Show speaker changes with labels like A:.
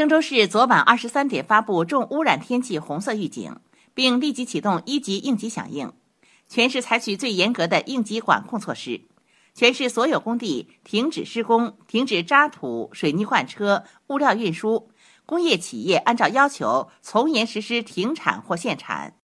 A: 郑州市昨晚二十三点发布重污染天气红色预警，并立即启动一级应急响应，全市采取最严格的应急管控措施。全市所有工地停止施工，停止渣土、水泥换车、物料运输。工业企业按照要求从严实施停产或限产。